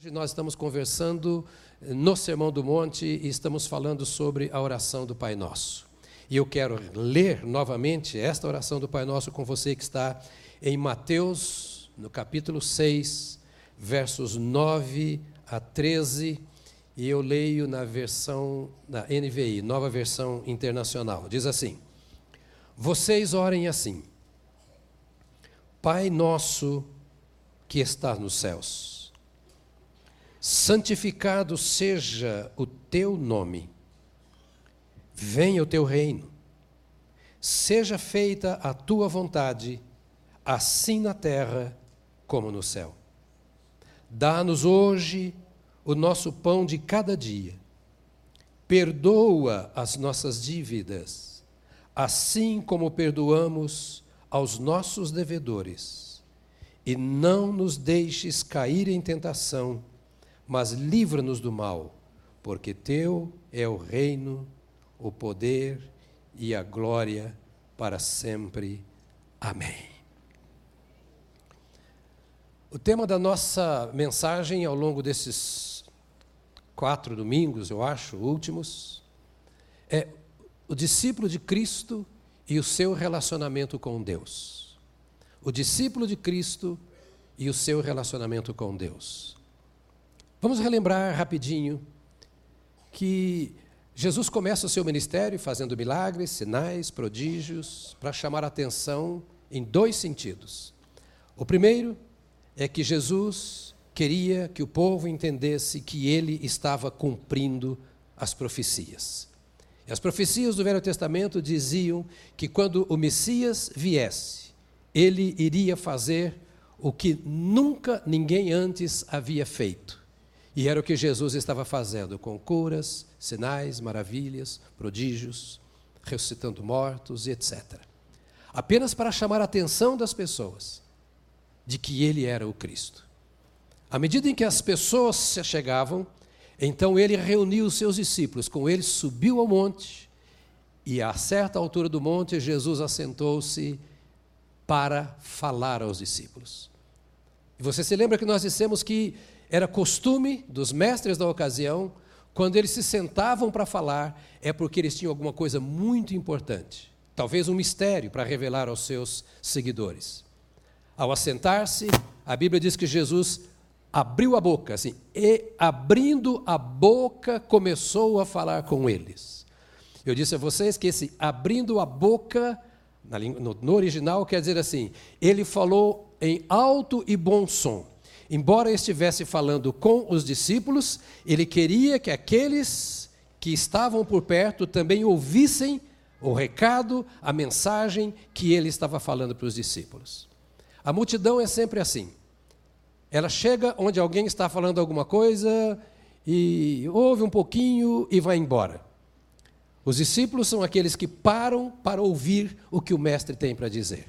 Hoje nós estamos conversando no Sermão do Monte e estamos falando sobre a oração do Pai Nosso. E eu quero ler novamente esta oração do Pai Nosso com você que está em Mateus, no capítulo 6, versos 9 a 13, e eu leio na versão da NVI, nova versão internacional. Diz assim: Vocês orem assim: Pai nosso que está nos céus, santificado seja o teu nome, venha o teu reino, seja feita a tua vontade, assim na terra como no céu. Dá-nos hoje o nosso pão de cada dia. Perdoa as nossas dívidas, assim como perdoamos aos nossos devedores. E não nos deixes cair em tentação mas livra-nos do mal, porque teu é o reino, o poder e a glória para sempre. Amém. O tema da nossa mensagem ao longo desses quatro domingos, eu acho, últimos, é o discípulo de Cristo e o seu relacionamento com Deus. O discípulo de Cristo e o seu relacionamento com Deus. Vamos relembrar rapidinho que Jesus começa o seu ministério fazendo milagres, sinais, prodígios, para chamar a atenção em dois sentidos. O primeiro é que Jesus queria que o povo entendesse que ele estava cumprindo as profecias. E as profecias do Velho Testamento diziam que quando o Messias viesse, ele iria fazer o que nunca ninguém antes havia feito e era o que Jesus estava fazendo, com curas, sinais, maravilhas, prodígios, ressuscitando mortos e etc. Apenas para chamar a atenção das pessoas de que ele era o Cristo. À medida em que as pessoas se chegavam, então ele reuniu os seus discípulos, com ele subiu ao monte, e a certa altura do monte, Jesus assentou-se para falar aos discípulos. E você se lembra que nós dissemos que era costume dos mestres da ocasião, quando eles se sentavam para falar, é porque eles tinham alguma coisa muito importante, talvez um mistério para revelar aos seus seguidores. Ao assentar-se, a Bíblia diz que Jesus abriu a boca, assim, e abrindo a boca começou a falar com eles. Eu disse a vocês que esse abrindo a boca, no original, quer dizer assim, ele falou em alto e bom som. Embora estivesse falando com os discípulos, ele queria que aqueles que estavam por perto também ouvissem o recado, a mensagem que ele estava falando para os discípulos. A multidão é sempre assim. Ela chega onde alguém está falando alguma coisa e ouve um pouquinho e vai embora. Os discípulos são aqueles que param para ouvir o que o mestre tem para dizer.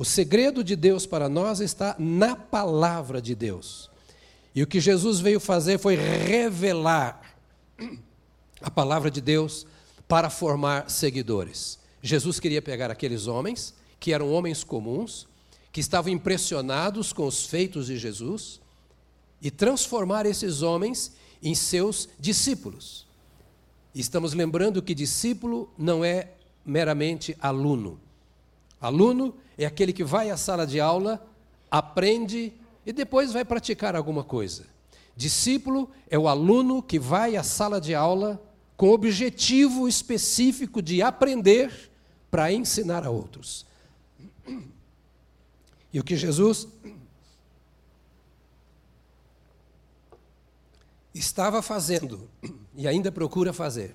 O segredo de Deus para nós está na palavra de Deus. E o que Jesus veio fazer foi revelar a palavra de Deus para formar seguidores. Jesus queria pegar aqueles homens, que eram homens comuns, que estavam impressionados com os feitos de Jesus, e transformar esses homens em seus discípulos. Estamos lembrando que discípulo não é meramente aluno. Aluno é aquele que vai à sala de aula, aprende e depois vai praticar alguma coisa. Discípulo é o aluno que vai à sala de aula com o objetivo específico de aprender para ensinar a outros. E o que Jesus estava fazendo e ainda procura fazer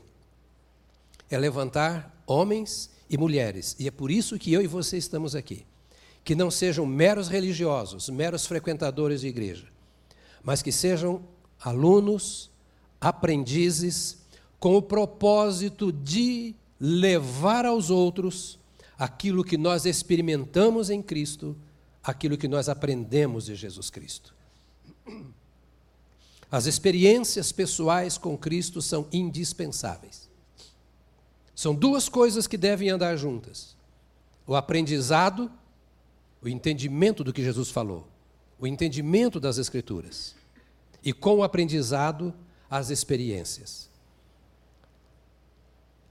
é levantar homens e mulheres, e é por isso que eu e você estamos aqui. Que não sejam meros religiosos, meros frequentadores de igreja, mas que sejam alunos, aprendizes, com o propósito de levar aos outros aquilo que nós experimentamos em Cristo, aquilo que nós aprendemos de Jesus Cristo. As experiências pessoais com Cristo são indispensáveis. São duas coisas que devem andar juntas: o aprendizado, o entendimento do que Jesus falou, o entendimento das Escrituras. e com o aprendizado, as experiências.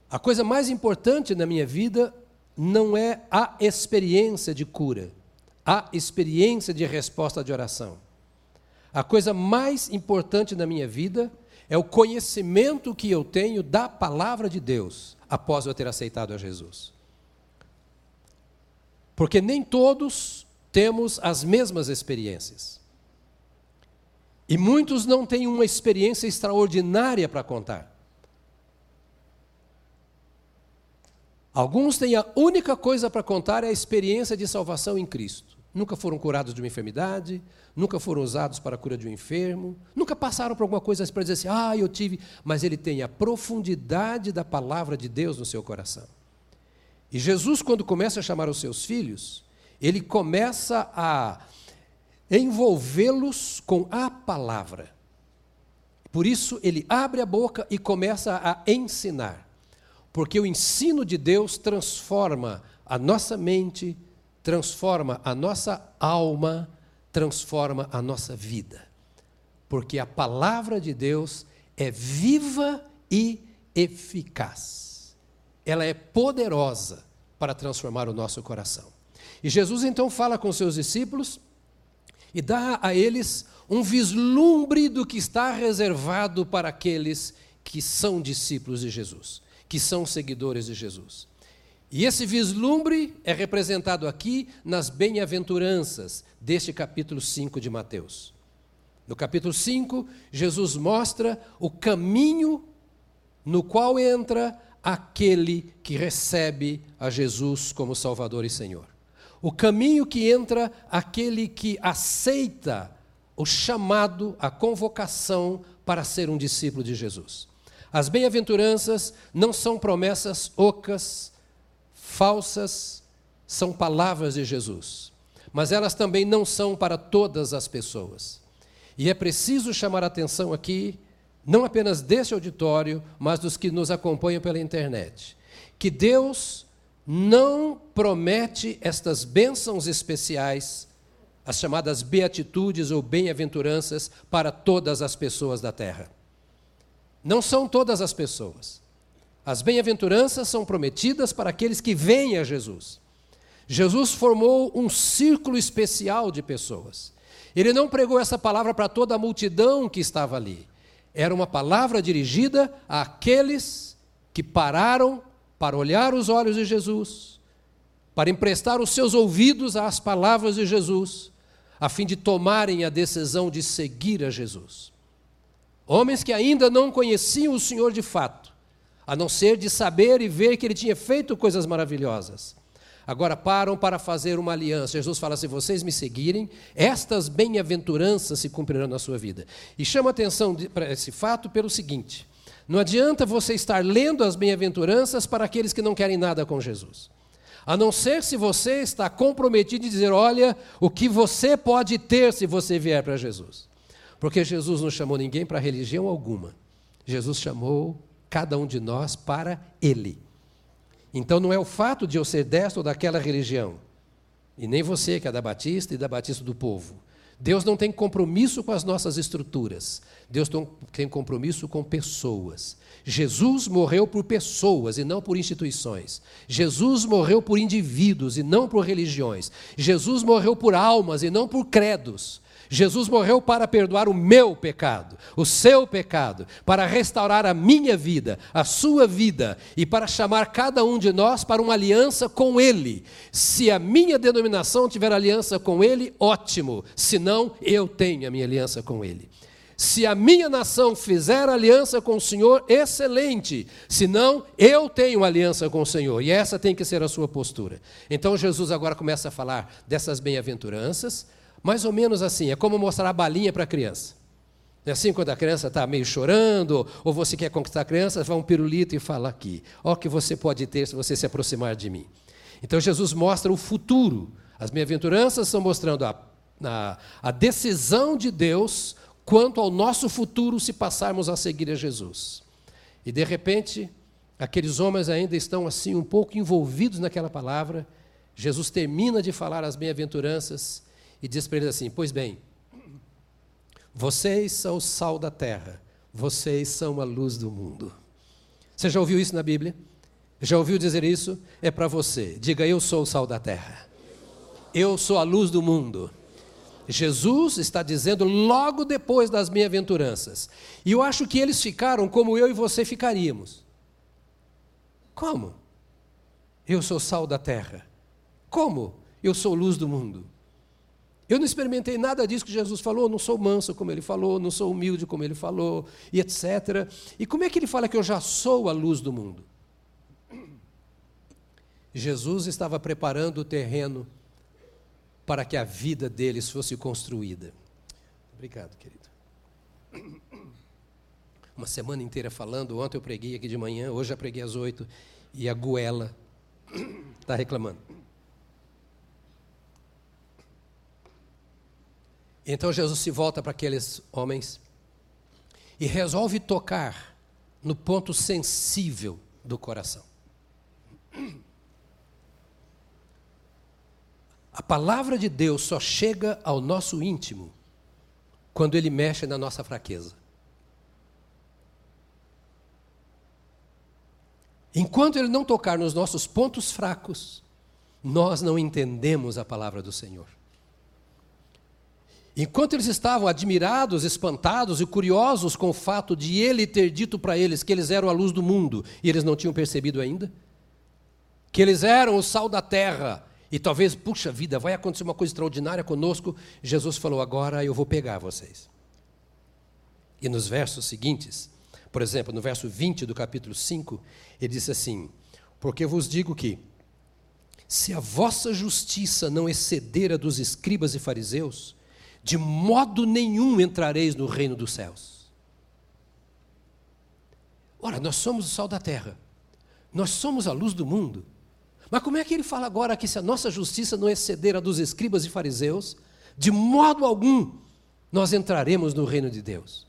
A coisa mais importante na minha vida não é a experiência de cura, a experiência de resposta de oração. A coisa mais importante na minha vida é o conhecimento que eu tenho da palavra de Deus após eu ter aceitado a Jesus. Porque nem todos temos as mesmas experiências. E muitos não têm uma experiência extraordinária para contar. Alguns têm a única coisa para contar é a experiência de salvação em Cristo. Nunca foram curados de uma enfermidade, nunca foram usados para a cura de um enfermo, nunca passaram por alguma coisa para dizer assim, ah, eu tive. Mas ele tem a profundidade da palavra de Deus no seu coração. E Jesus, quando começa a chamar os seus filhos, ele começa a envolvê-los com a palavra. Por isso, ele abre a boca e começa a ensinar. Porque o ensino de Deus transforma a nossa mente, transforma a nossa alma, transforma a nossa vida. Porque a palavra de Deus é viva e eficaz. Ela é poderosa para transformar o nosso coração. E Jesus então fala com seus discípulos e dá a eles um vislumbre do que está reservado para aqueles que são discípulos de Jesus, que são seguidores de Jesus. E esse vislumbre é representado aqui nas bem-aventuranças deste capítulo 5 de Mateus. No capítulo 5, Jesus mostra o caminho no qual entra aquele que recebe a Jesus como Salvador e Senhor o caminho que entra aquele que aceita o chamado, a convocação para ser um discípulo de Jesus. As bem-aventuranças não são promessas ocas, falsas, são palavras de Jesus. Mas elas também não são para todas as pessoas. E é preciso chamar a atenção aqui, não apenas desse auditório, mas dos que nos acompanham pela internet, que Deus não promete estas bênçãos especiais, as chamadas beatitudes ou bem-aventuranças, para todas as pessoas da terra. Não são todas as pessoas. As bem-aventuranças são prometidas para aqueles que vêm a Jesus. Jesus formou um círculo especial de pessoas. Ele não pregou essa palavra para toda a multidão que estava ali. Era uma palavra dirigida àqueles que pararam para olhar os olhos de Jesus, para emprestar os seus ouvidos às palavras de Jesus, a fim de tomarem a decisão de seguir a Jesus. Homens que ainda não conheciam o Senhor de fato, a não ser de saber e ver que ele tinha feito coisas maravilhosas. Agora param para fazer uma aliança. Jesus fala: se vocês me seguirem, estas bem-aventuranças se cumprirão na sua vida. E chama atenção para esse fato pelo seguinte: não adianta você estar lendo as bem-aventuranças para aqueles que não querem nada com Jesus. A não ser se você está comprometido em dizer: olha, o que você pode ter se você vier para Jesus. Porque Jesus não chamou ninguém para religião alguma. Jesus chamou cada um de nós para Ele. Então não é o fato de eu ser desta ou daquela religião, e nem você que é da Batista e da Batista do povo. Deus não tem compromisso com as nossas estruturas. Deus tem compromisso com pessoas. Jesus morreu por pessoas e não por instituições. Jesus morreu por indivíduos e não por religiões. Jesus morreu por almas e não por credos. Jesus morreu para perdoar o meu pecado, o seu pecado, para restaurar a minha vida, a sua vida e para chamar cada um de nós para uma aliança com Ele. Se a minha denominação tiver aliança com Ele, ótimo, se não, eu tenho a minha aliança com Ele. Se a minha nação fizer aliança com o Senhor, excelente. Se não, eu tenho aliança com o Senhor. E essa tem que ser a sua postura. Então Jesus agora começa a falar dessas bem-aventuranças, mais ou menos assim, é como mostrar a balinha para a criança. É assim, quando a criança está meio chorando, ou você quer conquistar a criança, vai um pirulito e fala aqui: ó, que você pode ter se você se aproximar de mim. Então Jesus mostra o futuro. As bem-aventuranças estão mostrando a, a, a decisão de Deus quanto ao nosso futuro se passarmos a seguir a Jesus. E de repente, aqueles homens ainda estão assim um pouco envolvidos naquela palavra. Jesus termina de falar as bem-aventuranças e diz para eles assim: Pois bem, Vocês são o sal da terra, vocês são a luz do mundo. Você já ouviu isso na Bíblia? Já ouviu dizer isso? É para você. Diga: Eu sou o sal da terra. Eu sou a luz do mundo. Jesus está dizendo logo depois das bem-aventuranças. E eu acho que eles ficaram como eu e você ficaríamos. Como? Eu sou sal da terra. Como? Eu sou luz do mundo. Eu não experimentei nada disso que Jesus falou, não sou manso como ele falou, não sou humilde como ele falou, e etc. E como é que ele fala que eu já sou a luz do mundo? Jesus estava preparando o terreno para que a vida deles fosse construída. Obrigado, querido. Uma semana inteira falando, ontem eu preguei aqui de manhã, hoje já preguei às oito, e a goela está reclamando. Então Jesus se volta para aqueles homens e resolve tocar no ponto sensível do coração. A palavra de Deus só chega ao nosso íntimo quando ele mexe na nossa fraqueza. Enquanto ele não tocar nos nossos pontos fracos, nós não entendemos a palavra do Senhor. Enquanto eles estavam admirados, espantados e curiosos com o fato de ele ter dito para eles que eles eram a luz do mundo e eles não tinham percebido ainda, que eles eram o sal da terra e talvez, puxa vida, vai acontecer uma coisa extraordinária conosco, Jesus falou: agora eu vou pegar vocês. E nos versos seguintes, por exemplo, no verso 20 do capítulo 5, ele diz assim: Porque vos digo que, se a vossa justiça não exceder a dos escribas e fariseus, de modo nenhum entrareis no reino dos céus. Ora, nós somos o sal da terra, nós somos a luz do mundo. Mas como é que ele fala agora que se a nossa justiça não exceder a dos escribas e fariseus, de modo algum nós entraremos no reino de Deus?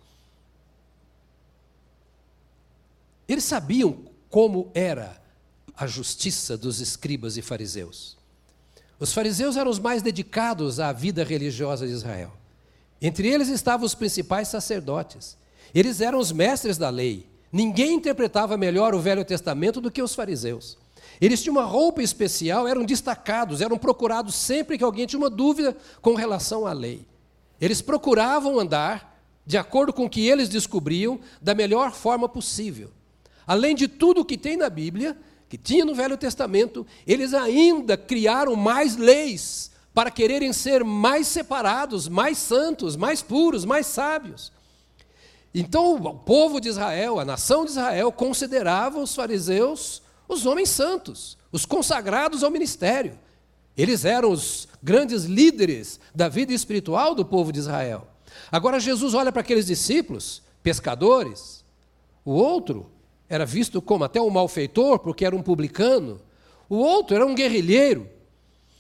Eles sabiam como era a justiça dos escribas e fariseus. Os fariseus eram os mais dedicados à vida religiosa de Israel. Entre eles estavam os principais sacerdotes. Eles eram os mestres da lei. Ninguém interpretava melhor o Velho Testamento do que os fariseus. Eles tinham uma roupa especial, eram destacados, eram procurados sempre que alguém tinha uma dúvida com relação à lei. Eles procuravam andar de acordo com o que eles descobriam da melhor forma possível. Além de tudo o que tem na Bíblia, que tinha no Velho Testamento, eles ainda criaram mais leis para quererem ser mais separados, mais santos, mais puros, mais sábios. Então, o povo de Israel, a nação de Israel, considerava os fariseus os homens santos, os consagrados ao ministério. Eles eram os grandes líderes da vida espiritual do povo de Israel. Agora, Jesus olha para aqueles discípulos, pescadores, o outro era visto como até um malfeitor, porque era um publicano. O outro era um guerrilheiro.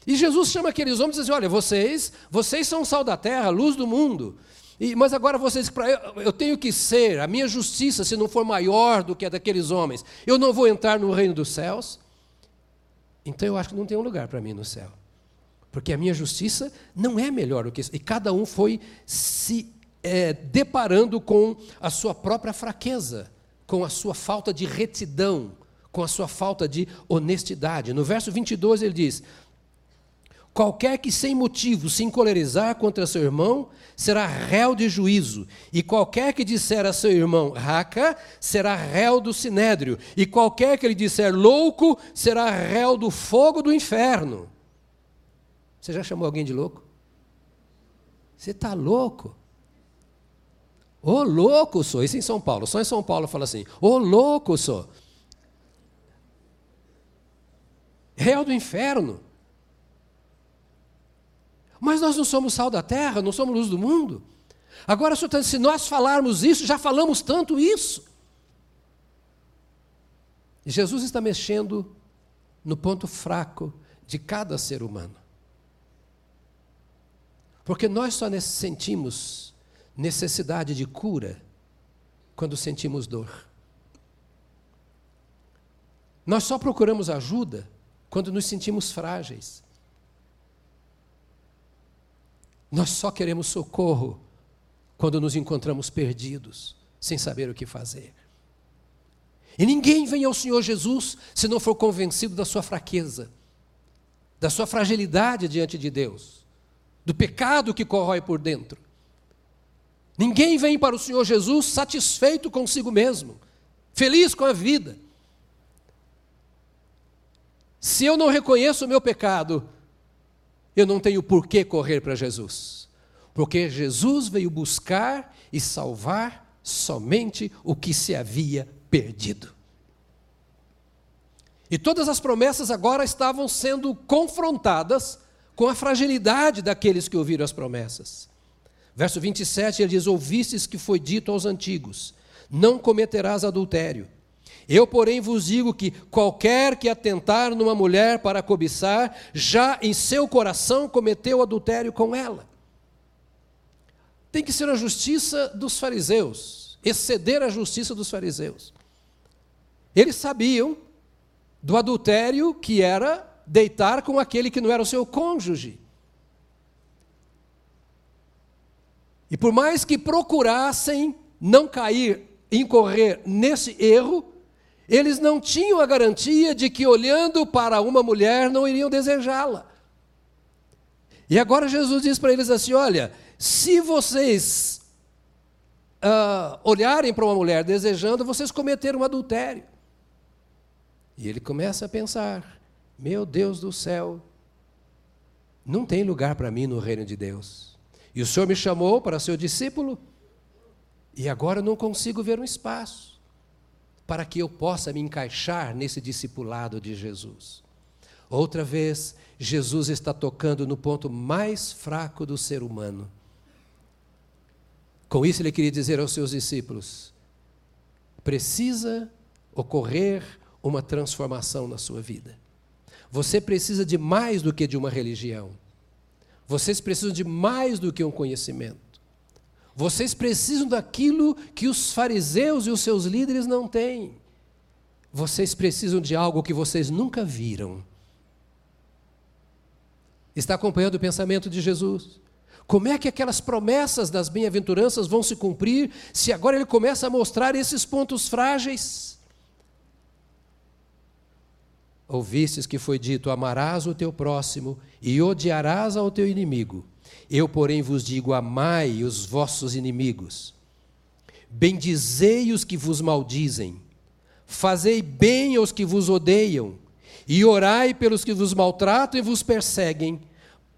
E Jesus chama aqueles homens e diz assim: Olha, vocês, vocês são sal da terra, luz do mundo. E, mas agora vocês, eu, eu tenho que ser, a minha justiça, se não for maior do que a daqueles homens, eu não vou entrar no reino dos céus. Então eu acho que não tem um lugar para mim no céu. Porque a minha justiça não é melhor do que isso. E cada um foi se é, deparando com a sua própria fraqueza com a sua falta de retidão, com a sua falta de honestidade. No verso 22 ele diz: Qualquer que sem motivo se encolerizar contra seu irmão será réu de juízo, e qualquer que disser a seu irmão raca será réu do sinédrio, e qualquer que lhe disser louco será réu do fogo do inferno. Você já chamou alguém de louco? Você está louco? Ô louco sou, isso em São Paulo. Só em São Paulo fala assim: Ô louco sou. Réu do inferno. Mas nós não somos sal da terra, não somos luz do mundo. Agora, se nós falarmos isso, já falamos tanto isso. Jesus está mexendo no ponto fraco de cada ser humano. Porque nós só sentimos necessidade de cura quando sentimos dor. Nós só procuramos ajuda quando nos sentimos frágeis. Nós só queremos socorro quando nos encontramos perdidos, sem saber o que fazer. E ninguém vem ao Senhor Jesus se não for convencido da sua fraqueza, da sua fragilidade diante de Deus, do pecado que corrói por dentro. Ninguém vem para o Senhor Jesus satisfeito consigo mesmo, feliz com a vida. Se eu não reconheço o meu pecado, eu não tenho por que correr para Jesus. Porque Jesus veio buscar e salvar somente o que se havia perdido. E todas as promessas agora estavam sendo confrontadas com a fragilidade daqueles que ouviram as promessas. Verso 27, ele diz: Ouvistes que foi dito aos antigos: Não cometerás adultério. Eu, porém, vos digo que qualquer que atentar numa mulher para cobiçar, já em seu coração cometeu adultério com ela. Tem que ser a justiça dos fariseus, exceder a justiça dos fariseus. Eles sabiam do adultério que era deitar com aquele que não era o seu cônjuge. E por mais que procurassem não cair, incorrer nesse erro, eles não tinham a garantia de que olhando para uma mulher não iriam desejá-la. E agora Jesus diz para eles assim: olha, se vocês uh, olharem para uma mulher desejando, vocês cometeram um adultério. E ele começa a pensar: meu Deus do céu, não tem lugar para mim no reino de Deus. E o Senhor me chamou para ser discípulo, e agora não consigo ver um espaço para que eu possa me encaixar nesse discipulado de Jesus. Outra vez, Jesus está tocando no ponto mais fraco do ser humano. Com isso, ele queria dizer aos seus discípulos: precisa ocorrer uma transformação na sua vida. Você precisa de mais do que de uma religião. Vocês precisam de mais do que um conhecimento. Vocês precisam daquilo que os fariseus e os seus líderes não têm. Vocês precisam de algo que vocês nunca viram. Está acompanhando o pensamento de Jesus? Como é que aquelas promessas das bem-aventuranças vão se cumprir se agora ele começa a mostrar esses pontos frágeis? Ouvistes que foi dito: Amarás o teu próximo e odiarás ao teu inimigo. Eu, porém, vos digo: Amai os vossos inimigos. Bendizei os que vos maldizem. Fazei bem aos que vos odeiam. E orai pelos que vos maltratam e vos perseguem,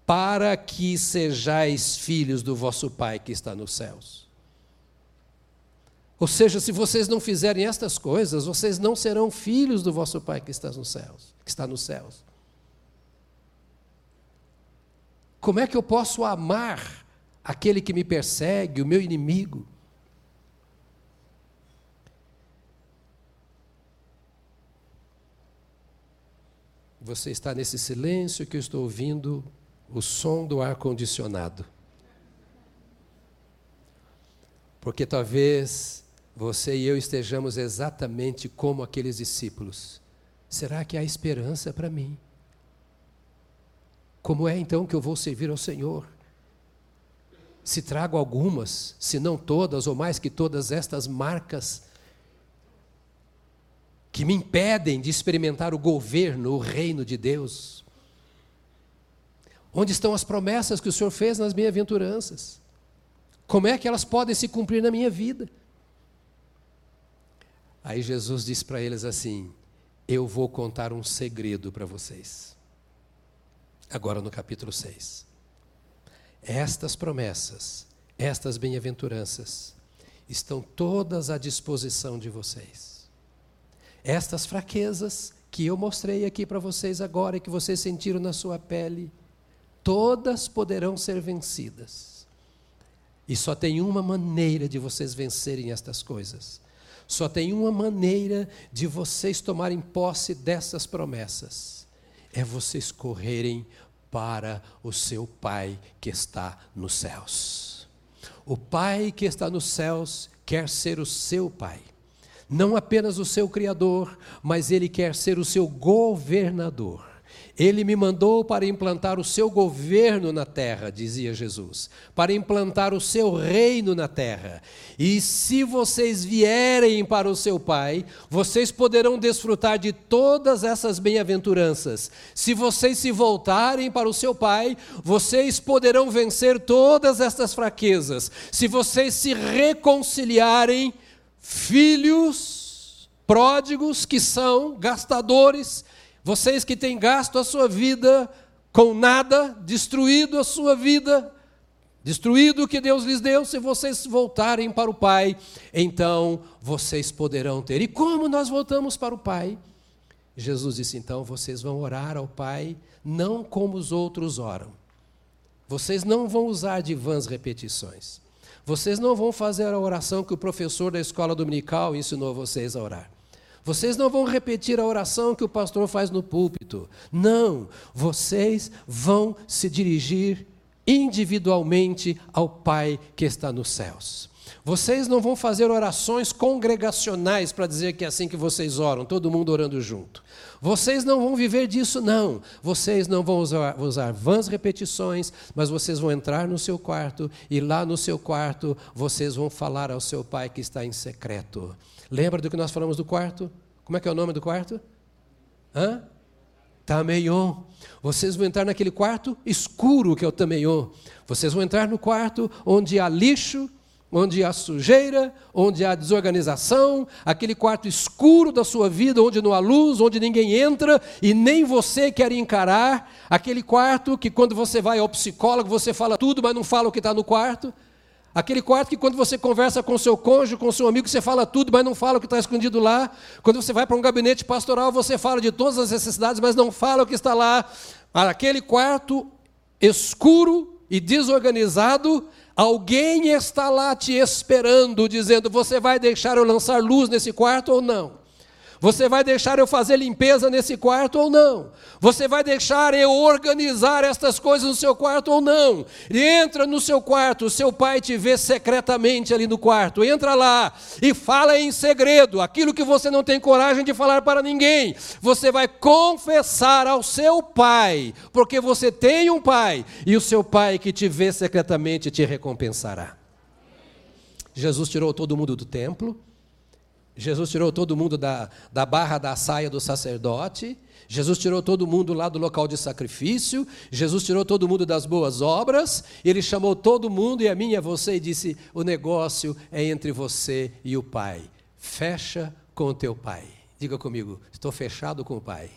para que sejais filhos do vosso Pai que está nos céus. Ou seja, se vocês não fizerem estas coisas, vocês não serão filhos do vosso Pai que está nos céus, que está nos céus. Como é que eu posso amar aquele que me persegue, o meu inimigo? Você está nesse silêncio que eu estou ouvindo o som do ar condicionado. Porque talvez você e eu estejamos exatamente como aqueles discípulos. Será que há esperança para mim? Como é então que eu vou servir ao Senhor? Se trago algumas, se não todas, ou mais que todas estas marcas que me impedem de experimentar o governo, o reino de Deus. Onde estão as promessas que o Senhor fez nas bem-aventuranças? Como é que elas podem se cumprir na minha vida? Aí Jesus disse para eles assim: Eu vou contar um segredo para vocês. Agora no capítulo 6. Estas promessas, estas bem-aventuranças, estão todas à disposição de vocês. Estas fraquezas que eu mostrei aqui para vocês agora e que vocês sentiram na sua pele, todas poderão ser vencidas. E só tem uma maneira de vocês vencerem estas coisas só tem uma maneira de vocês tomarem posse dessas promessas: é vocês correrem para o seu Pai que está nos céus. O Pai que está nos céus quer ser o seu Pai. Não apenas o seu Criador, mas Ele quer ser o seu governador. Ele me mandou para implantar o seu governo na terra, dizia Jesus, para implantar o seu reino na terra. E se vocês vierem para o seu Pai, vocês poderão desfrutar de todas essas bem-aventuranças. Se vocês se voltarem para o seu Pai, vocês poderão vencer todas estas fraquezas. Se vocês se reconciliarem, filhos pródigos que são gastadores, vocês que têm gasto a sua vida com nada, destruído a sua vida, destruído o que Deus lhes deu, se vocês voltarem para o Pai, então vocês poderão ter. E como nós voltamos para o Pai? Jesus disse: então vocês vão orar ao Pai, não como os outros oram. Vocês não vão usar de vãs repetições. Vocês não vão fazer a oração que o professor da escola dominical ensinou vocês a orar. Vocês não vão repetir a oração que o pastor faz no púlpito. Não, vocês vão se dirigir individualmente ao Pai que está nos céus. Vocês não vão fazer orações congregacionais para dizer que é assim que vocês oram, todo mundo orando junto. Vocês não vão viver disso, não. Vocês não vão usar, usar vãs repetições, mas vocês vão entrar no seu quarto e lá no seu quarto vocês vão falar ao seu pai que está em secreto. Lembra do que nós falamos do quarto? Como é que é o nome do quarto? Hã? Tameion. Vocês vão entrar naquele quarto escuro que é o Tameion. Vocês vão entrar no quarto onde há lixo, onde há sujeira, onde há desorganização, aquele quarto escuro da sua vida, onde não há luz, onde ninguém entra e nem você quer encarar, aquele quarto que quando você vai ao psicólogo você fala tudo, mas não fala o que está no quarto. Aquele quarto que quando você conversa com seu cônjuge, com seu amigo, você fala tudo, mas não fala o que está escondido lá. Quando você vai para um gabinete pastoral, você fala de todas as necessidades, mas não fala o que está lá. Aquele quarto escuro e desorganizado, alguém está lá te esperando, dizendo: Você vai deixar eu lançar luz nesse quarto ou não? Você vai deixar eu fazer limpeza nesse quarto ou não? Você vai deixar eu organizar estas coisas no seu quarto ou não? E entra no seu quarto, o seu pai te vê secretamente ali no quarto. Entra lá e fala em segredo aquilo que você não tem coragem de falar para ninguém. Você vai confessar ao seu pai, porque você tem um pai e o seu pai que te vê secretamente te recompensará. Jesus tirou todo mundo do templo Jesus tirou todo mundo da, da barra da saia do sacerdote. Jesus tirou todo mundo lá do local de sacrifício. Jesus tirou todo mundo das boas obras. Ele chamou todo mundo e a mim e a você e disse: O negócio é entre você e o Pai. Fecha com o teu Pai. Diga comigo: Estou fechado com o Pai.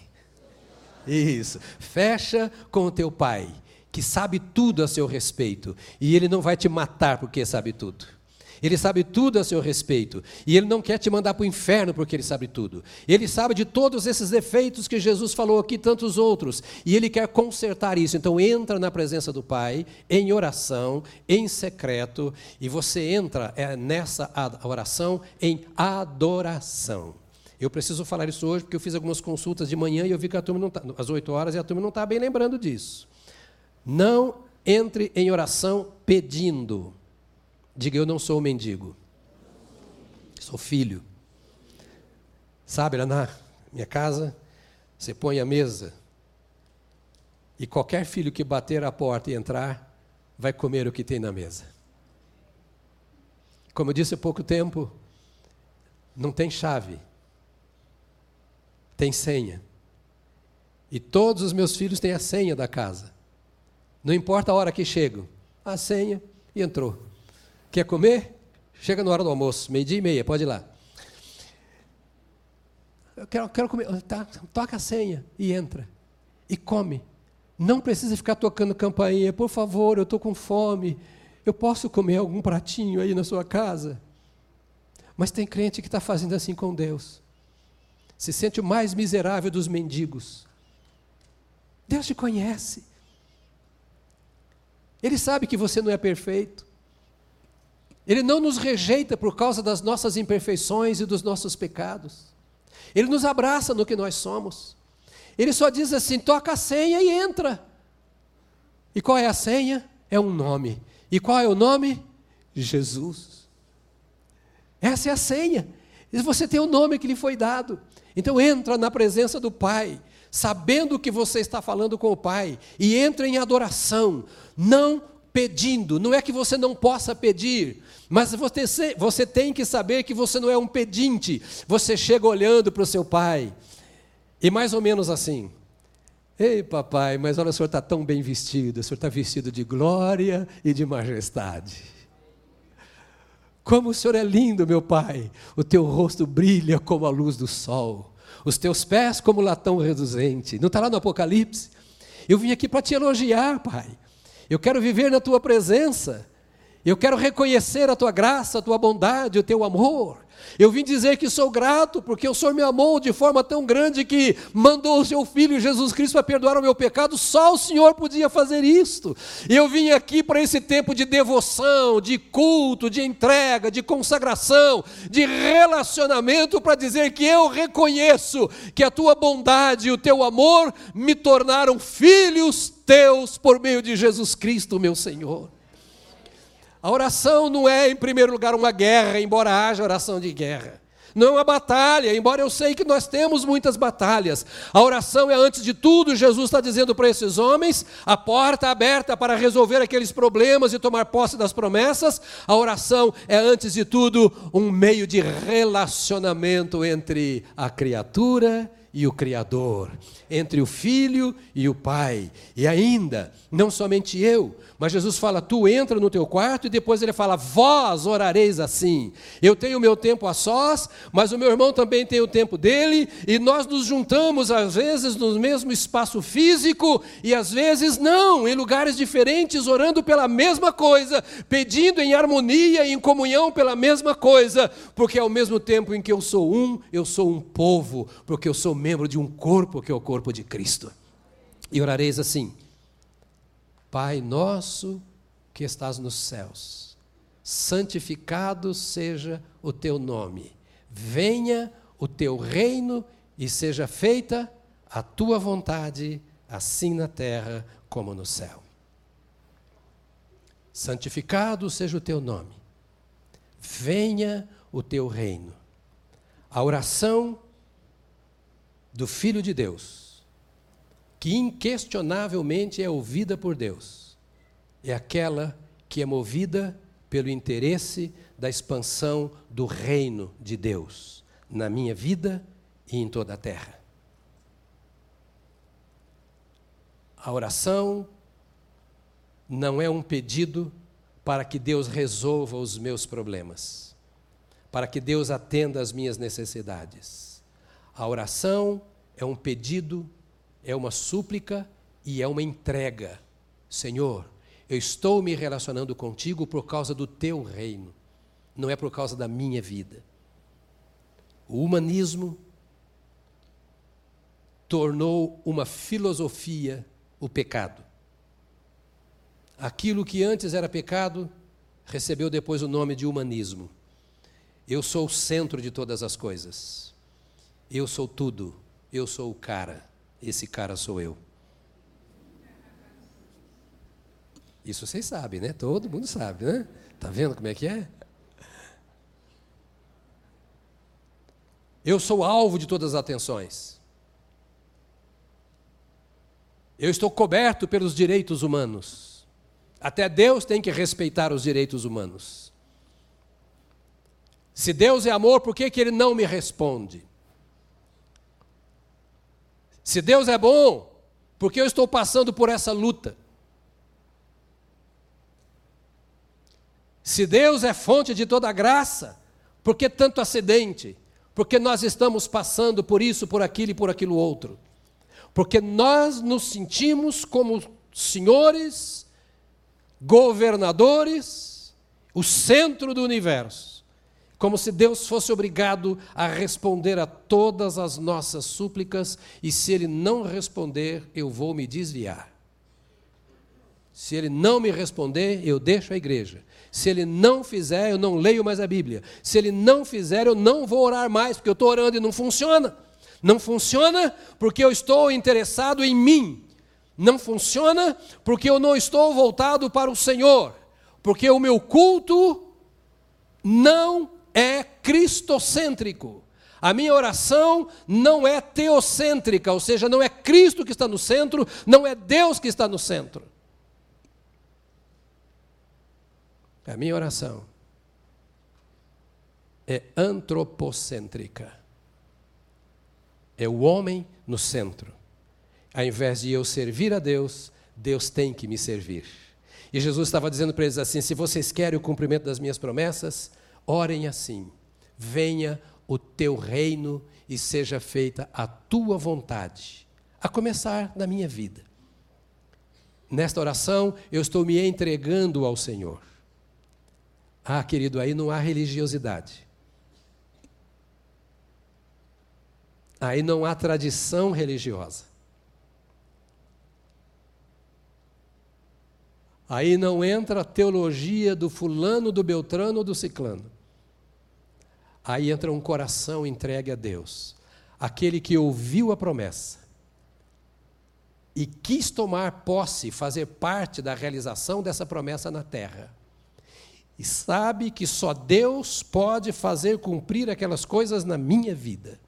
Isso. Fecha com o teu Pai, que sabe tudo a seu respeito. E ele não vai te matar porque sabe tudo. Ele sabe tudo a seu respeito. E Ele não quer te mandar para o inferno porque Ele sabe tudo. Ele sabe de todos esses defeitos que Jesus falou aqui, tantos outros. E Ele quer consertar isso. Então, entra na presença do Pai, em oração, em secreto. E você entra é, nessa oração em adoração. Eu preciso falar isso hoje porque eu fiz algumas consultas de manhã e eu vi que a turma não está, às 8 horas, e a turma não está bem lembrando disso. Não entre em oração pedindo. Diga, eu não sou mendigo. Sou filho. Sabe, lá na minha casa, você põe a mesa e qualquer filho que bater a porta e entrar, vai comer o que tem na mesa. Como eu disse há pouco tempo, não tem chave, tem senha. E todos os meus filhos têm a senha da casa. Não importa a hora que chegam, a senha e entrou. Quer comer? Chega na hora do almoço, meio-dia e meia, pode ir lá. Eu quero, quero comer. Tá, toca a senha e entra. E come. Não precisa ficar tocando campainha. Por favor, eu estou com fome. Eu posso comer algum pratinho aí na sua casa? Mas tem crente que está fazendo assim com Deus. Se sente o mais miserável dos mendigos. Deus te conhece. Ele sabe que você não é perfeito. Ele não nos rejeita por causa das nossas imperfeições e dos nossos pecados. Ele nos abraça no que nós somos. Ele só diz assim: toca a senha e entra. E qual é a senha? É um nome. E qual é o nome? Jesus. Essa é a senha. E você tem o nome que lhe foi dado. Então entra na presença do Pai, sabendo que você está falando com o Pai, e entra em adoração, não pedindo. Não é que você não possa pedir, mas você, você tem que saber que você não é um pedinte. Você chega olhando para o seu Pai, e mais ou menos assim. Ei, papai, mas olha, o senhor está tão bem vestido, o senhor está vestido de glória e de majestade. Como o senhor é lindo, meu pai, o teu rosto brilha como a luz do sol os teus pés como latão reduzente. Não está lá no Apocalipse? Eu vim aqui para te elogiar, Pai. Eu quero viver na tua presença. Eu quero reconhecer a tua graça, a tua bondade, o teu amor. Eu vim dizer que sou grato porque o Senhor me amou de forma tão grande que mandou o seu filho Jesus Cristo para perdoar o meu pecado. Só o Senhor podia fazer isto. Eu vim aqui para esse tempo de devoção, de culto, de entrega, de consagração, de relacionamento para dizer que eu reconheço que a tua bondade e o teu amor me tornaram filhos teus por meio de Jesus Cristo, meu Senhor. A oração não é, em primeiro lugar, uma guerra, embora haja oração de guerra. Não é uma batalha, embora eu sei que nós temos muitas batalhas. A oração é, antes de tudo, Jesus está dizendo para esses homens, a porta aberta para resolver aqueles problemas e tomar posse das promessas. A oração é, antes de tudo, um meio de relacionamento entre a criatura e o Criador, entre o Filho e o Pai. E ainda, não somente eu, mas Jesus fala: tu entra no teu quarto, e depois ele fala: vós orareis assim. Eu tenho o meu tempo a sós, mas o meu irmão também tem o tempo dele, e nós nos juntamos, às vezes, no mesmo espaço físico, e às vezes não, em lugares diferentes, orando pela mesma coisa, pedindo em harmonia e em comunhão pela mesma coisa, porque ao mesmo tempo em que eu sou um, eu sou um povo, porque eu sou membro de um corpo que é o corpo de Cristo. E orareis assim. Pai nosso que estás nos céus, santificado seja o teu nome, venha o teu reino e seja feita a tua vontade, assim na terra como no céu. Santificado seja o teu nome, venha o teu reino. A oração do Filho de Deus que inquestionavelmente é ouvida por Deus, é aquela que é movida pelo interesse da expansão do reino de Deus na minha vida e em toda a terra. A oração não é um pedido para que Deus resolva os meus problemas, para que Deus atenda às minhas necessidades. A oração é um pedido é uma súplica e é uma entrega. Senhor, eu estou me relacionando contigo por causa do teu reino, não é por causa da minha vida. O humanismo tornou uma filosofia o pecado. Aquilo que antes era pecado recebeu depois o nome de humanismo. Eu sou o centro de todas as coisas. Eu sou tudo. Eu sou o cara. Esse cara sou eu. Isso vocês sabem, né? Todo mundo sabe, né? Tá vendo como é que é? Eu sou alvo de todas as atenções. Eu estou coberto pelos direitos humanos. Até Deus tem que respeitar os direitos humanos. Se Deus é amor, por que, que Ele não me responde? Se Deus é bom, porque eu estou passando por essa luta? Se Deus é fonte de toda graça, por que tanto acidente? Porque nós estamos passando por isso, por aquilo e por aquilo outro. Porque nós nos sentimos como senhores, governadores, o centro do universo como se Deus fosse obrigado a responder a todas as nossas súplicas, e se Ele não responder, eu vou me desviar. Se Ele não me responder, eu deixo a igreja. Se Ele não fizer, eu não leio mais a Bíblia. Se Ele não fizer, eu não vou orar mais, porque eu estou orando e não funciona. Não funciona porque eu estou interessado em mim. Não funciona porque eu não estou voltado para o Senhor. Porque o meu culto não é cristocêntrico. A minha oração não é teocêntrica, ou seja, não é Cristo que está no centro, não é Deus que está no centro. A minha oração é antropocêntrica. É o homem no centro. Ao invés de eu servir a Deus, Deus tem que me servir. E Jesus estava dizendo para eles assim: se vocês querem o cumprimento das minhas promessas, orem assim: venha o teu reino e seja feita a tua vontade, a começar na minha vida. Nesta oração, eu estou me entregando ao Senhor. Ah, querido, aí não há religiosidade. Aí não há tradição religiosa. Aí não entra a teologia do fulano, do beltrano ou do ciclano. Aí entra um coração entregue a Deus, aquele que ouviu a promessa e quis tomar posse, fazer parte da realização dessa promessa na terra. E sabe que só Deus pode fazer cumprir aquelas coisas na minha vida.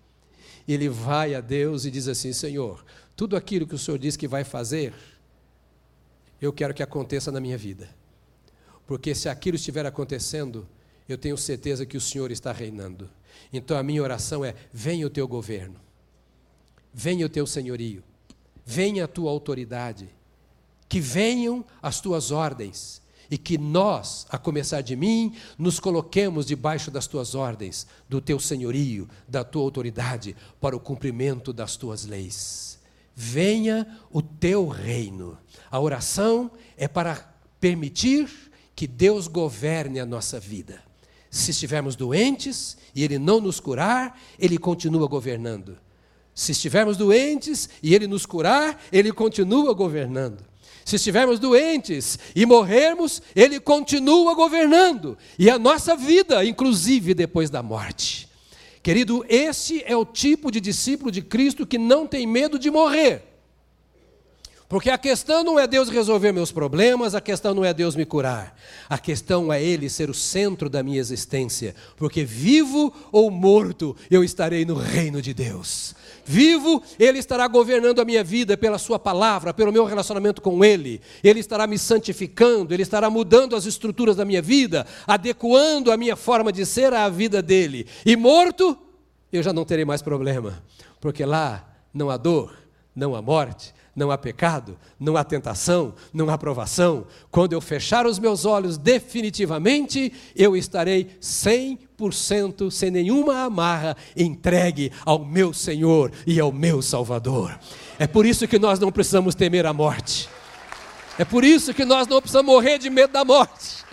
Ele vai a Deus e diz assim: Senhor, tudo aquilo que o Senhor diz que vai fazer, eu quero que aconteça na minha vida. Porque se aquilo estiver acontecendo, eu tenho certeza que o Senhor está reinando. Então a minha oração é: venha o teu governo, venha o teu senhorio, venha a tua autoridade, que venham as tuas ordens e que nós, a começar de mim, nos coloquemos debaixo das tuas ordens, do teu senhorio, da tua autoridade, para o cumprimento das tuas leis. Venha o teu reino. A oração é para permitir que Deus governe a nossa vida. Se estivermos doentes e Ele não nos curar, Ele continua governando. Se estivermos doentes e Ele nos curar, Ele continua governando. Se estivermos doentes e morrermos, Ele continua governando. E a nossa vida, inclusive depois da morte. Querido, esse é o tipo de discípulo de Cristo que não tem medo de morrer. Porque a questão não é Deus resolver meus problemas, a questão não é Deus me curar. A questão é Ele ser o centro da minha existência. Porque vivo ou morto, eu estarei no reino de Deus. Vivo, Ele estará governando a minha vida pela Sua palavra, pelo meu relacionamento com Ele. Ele estará me santificando, Ele estará mudando as estruturas da minha vida, adequando a minha forma de ser à vida dele. E morto, eu já não terei mais problema, porque lá não há dor, não há morte, não há pecado, não há tentação, não há provação. Quando eu fechar os meus olhos definitivamente, eu estarei 100% sem nenhuma amarra entregue ao meu Senhor e ao meu Salvador. É por isso que nós não precisamos temer a morte. É por isso que nós não precisamos morrer de medo da morte.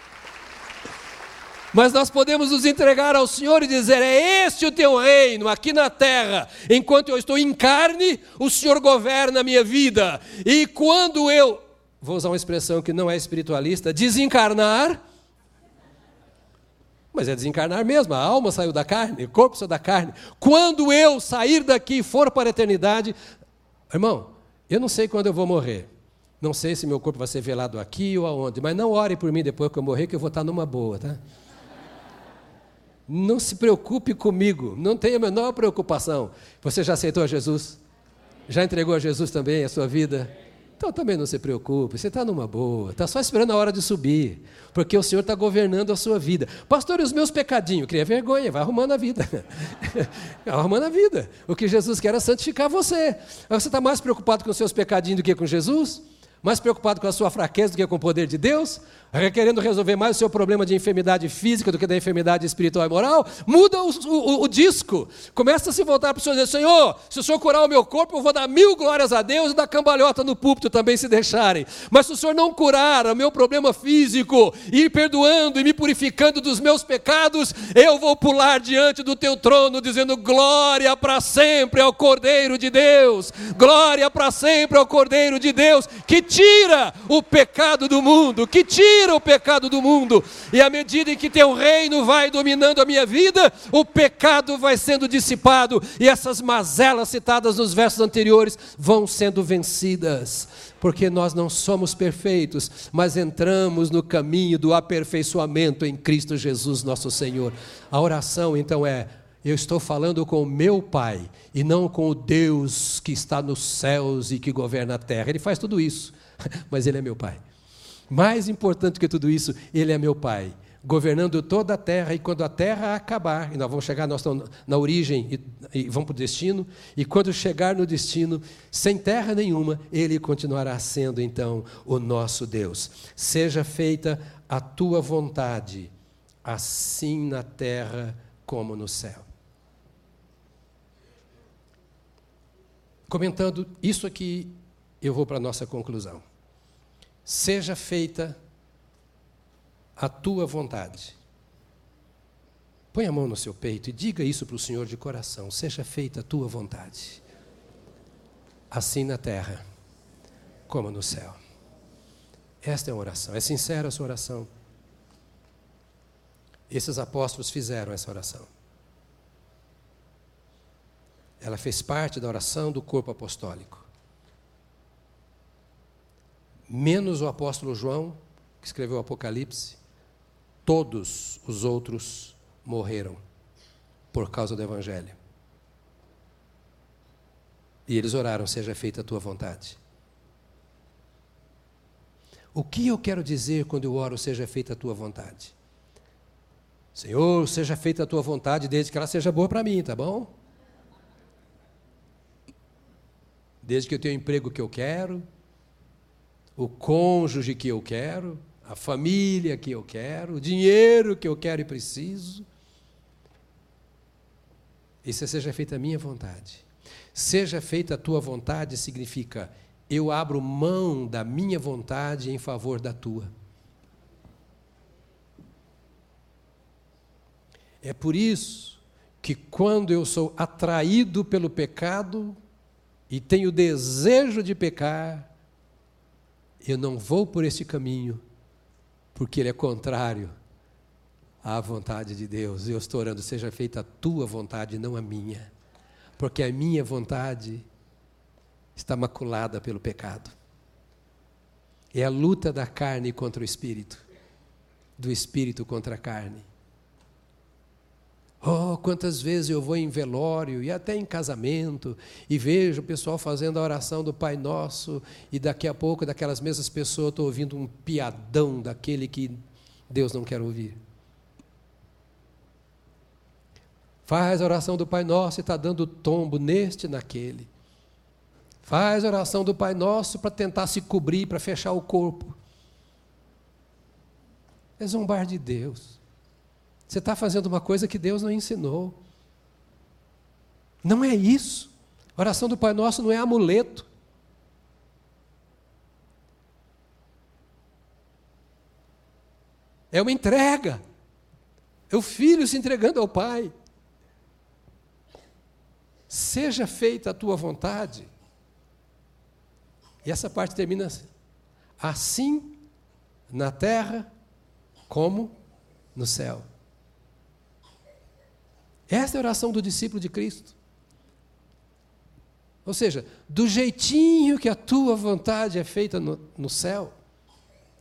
Mas nós podemos nos entregar ao Senhor e dizer: é este o teu reino aqui na terra. Enquanto eu estou em carne, o Senhor governa a minha vida. E quando eu, vou usar uma expressão que não é espiritualista, desencarnar. Mas é desencarnar mesmo, a alma saiu da carne, o corpo saiu da carne. Quando eu sair daqui e for para a eternidade, irmão, eu não sei quando eu vou morrer. Não sei se meu corpo vai ser velado aqui ou aonde, mas não ore por mim depois que eu morrer, que eu vou estar numa boa, tá? Não se preocupe comigo, não tenha a menor preocupação. Você já aceitou a Jesus? Já entregou a Jesus também a sua vida? Então também não se preocupe, você está numa boa, está só esperando a hora de subir, porque o Senhor está governando a sua vida. Pastor, e os meus pecadinhos? Cria vergonha, vai arrumando a vida. vai arrumando a vida. O que Jesus quer é santificar você. Você está mais preocupado com os seus pecadinhos do que com Jesus? Mais preocupado com a sua fraqueza do que com o poder de Deus? querendo resolver mais o seu problema de enfermidade física do que da enfermidade espiritual e moral, muda o, o, o disco. Começa a se voltar para o Senhor e dizer: Senhor, se o Senhor curar o meu corpo, eu vou dar mil glórias a Deus e dar cambalhota no púlpito também, se deixarem. Mas se o Senhor não curar o meu problema físico, ir perdoando e me purificando dos meus pecados, eu vou pular diante do teu trono, dizendo: Glória para sempre ao Cordeiro de Deus, glória para sempre ao Cordeiro de Deus, que tira o pecado do mundo, que tira o pecado do mundo. E à medida em que teu reino vai dominando a minha vida, o pecado vai sendo dissipado e essas mazelas citadas nos versos anteriores vão sendo vencidas. Porque nós não somos perfeitos, mas entramos no caminho do aperfeiçoamento em Cristo Jesus, nosso Senhor. A oração então é: eu estou falando com o meu Pai e não com o Deus que está nos céus e que governa a terra. Ele faz tudo isso, mas Ele é meu Pai. Mais importante que tudo isso, Ele é meu Pai, governando toda a terra, e quando a terra acabar, e nós vamos chegar, nós na origem e, e vamos para o destino, e quando chegar no destino, sem terra nenhuma, Ele continuará sendo então o nosso Deus. Seja feita a tua vontade, assim na terra como no céu. Comentando isso aqui, eu vou para a nossa conclusão. Seja feita a tua vontade. Põe a mão no seu peito e diga isso para o Senhor de coração: seja feita a tua vontade, assim na terra como no céu. Esta é a oração. É sincera a sua oração. Esses apóstolos fizeram essa oração. Ela fez parte da oração do corpo apostólico. Menos o apóstolo João, que escreveu o Apocalipse, todos os outros morreram por causa do Evangelho. E eles oraram: seja feita a tua vontade. O que eu quero dizer quando eu oro, seja feita a tua vontade? Senhor, seja feita a tua vontade, desde que ela seja boa para mim, tá bom? Desde que eu tenha o emprego que eu quero, o cônjuge que eu quero, a família que eu quero, o dinheiro que eu quero e preciso. Isso seja feita a minha vontade. Seja feita a tua vontade significa eu abro mão da minha vontade em favor da tua. É por isso que quando eu sou atraído pelo pecado e tenho desejo de pecar, eu não vou por esse caminho, porque ele é contrário à vontade de Deus. Eu estou orando, seja feita a tua vontade, não a minha, porque a minha vontade está maculada pelo pecado. É a luta da carne contra o espírito, do espírito contra a carne. Oh, quantas vezes eu vou em velório e até em casamento e vejo o pessoal fazendo a oração do Pai Nosso e daqui a pouco daquelas mesmas pessoas estou ouvindo um piadão daquele que Deus não quer ouvir. Faz a oração do Pai Nosso e está dando tombo neste e naquele. Faz a oração do Pai Nosso para tentar se cobrir, para fechar o corpo. É zombar de Deus. Você está fazendo uma coisa que Deus não ensinou. Não é isso. A oração do Pai Nosso não é amuleto. É uma entrega. É o filho se entregando ao Pai. Seja feita a tua vontade. E essa parte termina assim: assim na terra como no céu. Essa é a oração do discípulo de Cristo. Ou seja, do jeitinho que a tua vontade é feita no, no céu,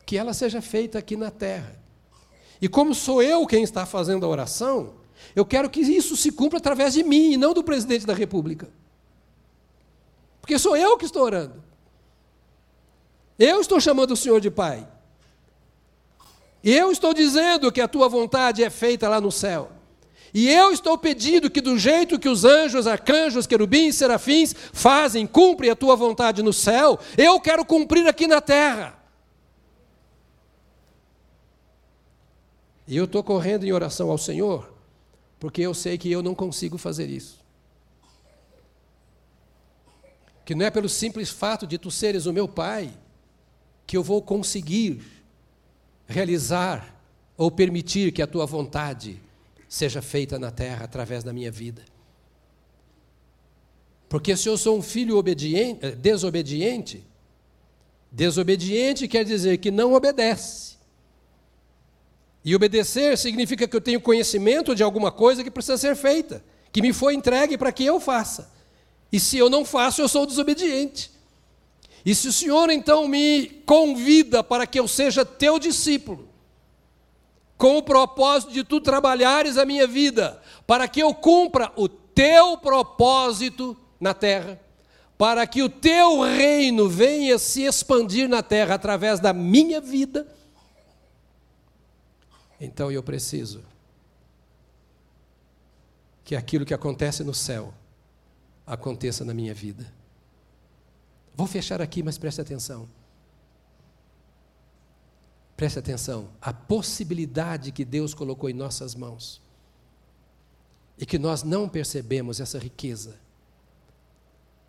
que ela seja feita aqui na terra. E como sou eu quem está fazendo a oração, eu quero que isso se cumpra através de mim e não do presidente da República. Porque sou eu que estou orando. Eu estou chamando o Senhor de Pai. Eu estou dizendo que a tua vontade é feita lá no céu. E eu estou pedindo que, do jeito que os anjos, arcanjos, querubins, serafins fazem, cumprem a tua vontade no céu, eu quero cumprir aqui na terra. E eu estou correndo em oração ao Senhor, porque eu sei que eu não consigo fazer isso. Que não é pelo simples fato de tu seres o meu Pai, que eu vou conseguir realizar ou permitir que a tua vontade seja feita na terra através da minha vida. Porque se eu sou um filho obediente, eh, desobediente, desobediente quer dizer que não obedece. E obedecer significa que eu tenho conhecimento de alguma coisa que precisa ser feita, que me foi entregue para que eu faça. E se eu não faço, eu sou desobediente. E se o Senhor então me convida para que eu seja teu discípulo, com o propósito de tu trabalhares a minha vida, para que eu cumpra o teu propósito na terra, para que o teu reino venha se expandir na terra através da minha vida. Então eu preciso que aquilo que acontece no céu aconteça na minha vida. Vou fechar aqui, mas preste atenção. Preste atenção, a possibilidade que Deus colocou em nossas mãos e que nós não percebemos essa riqueza,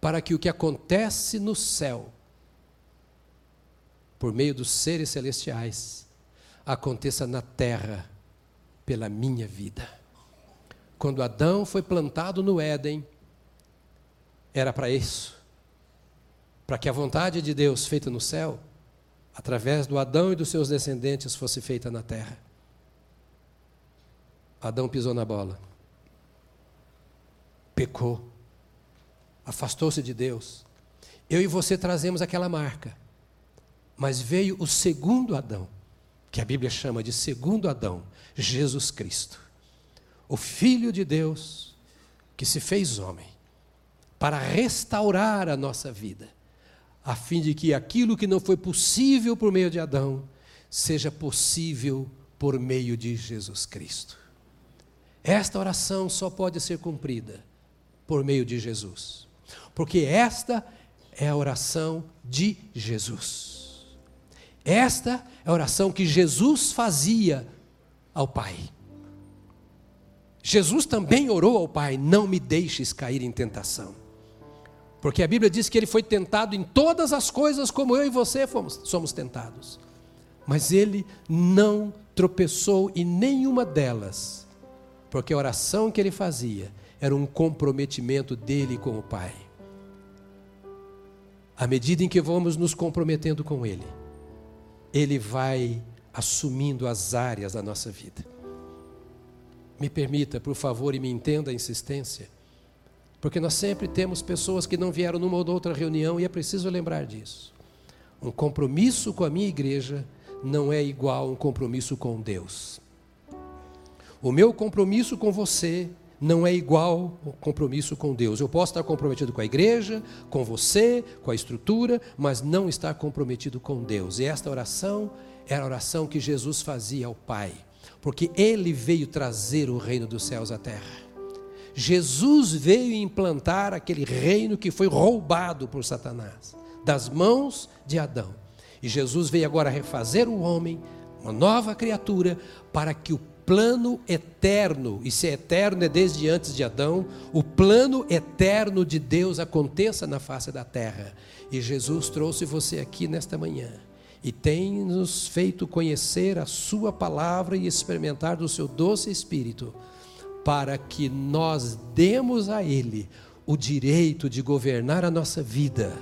para que o que acontece no céu, por meio dos seres celestiais, aconteça na terra pela minha vida. Quando Adão foi plantado no Éden, era para isso, para que a vontade de Deus feita no céu através do Adão e dos seus descendentes, fosse feita na terra. Adão pisou na bola, pecou, afastou-se de Deus. Eu e você trazemos aquela marca, mas veio o segundo Adão, que a Bíblia chama de segundo Adão, Jesus Cristo, o Filho de Deus que se fez homem, para restaurar a nossa vida a fim de que aquilo que não foi possível por meio de Adão seja possível por meio de Jesus Cristo. Esta oração só pode ser cumprida por meio de Jesus, porque esta é a oração de Jesus. Esta é a oração que Jesus fazia ao Pai. Jesus também orou ao Pai: Não me deixes cair em tentação. Porque a Bíblia diz que ele foi tentado em todas as coisas, como eu e você fomos, somos tentados. Mas ele não tropeçou em nenhuma delas, porque a oração que ele fazia era um comprometimento dele com o Pai. À medida em que vamos nos comprometendo com Ele, Ele vai assumindo as áreas da nossa vida. Me permita, por favor, e me entenda a insistência porque nós sempre temos pessoas que não vieram numa ou outra reunião e é preciso lembrar disso. Um compromisso com a minha igreja não é igual a um compromisso com Deus. O meu compromisso com você não é igual ao compromisso com Deus. Eu posso estar comprometido com a igreja, com você, com a estrutura, mas não estar comprometido com Deus. E esta oração era a oração que Jesus fazia ao Pai, porque ele veio trazer o reino dos céus à terra. Jesus veio implantar aquele reino que foi roubado por Satanás, das mãos de Adão. E Jesus veio agora refazer o homem, uma nova criatura, para que o plano eterno, e se é eterno é desde antes de Adão, o plano eterno de Deus aconteça na face da terra. E Jesus trouxe você aqui nesta manhã e tem nos feito conhecer a Sua palavra e experimentar do seu doce Espírito para que nós demos a Ele o direito de governar a nossa vida,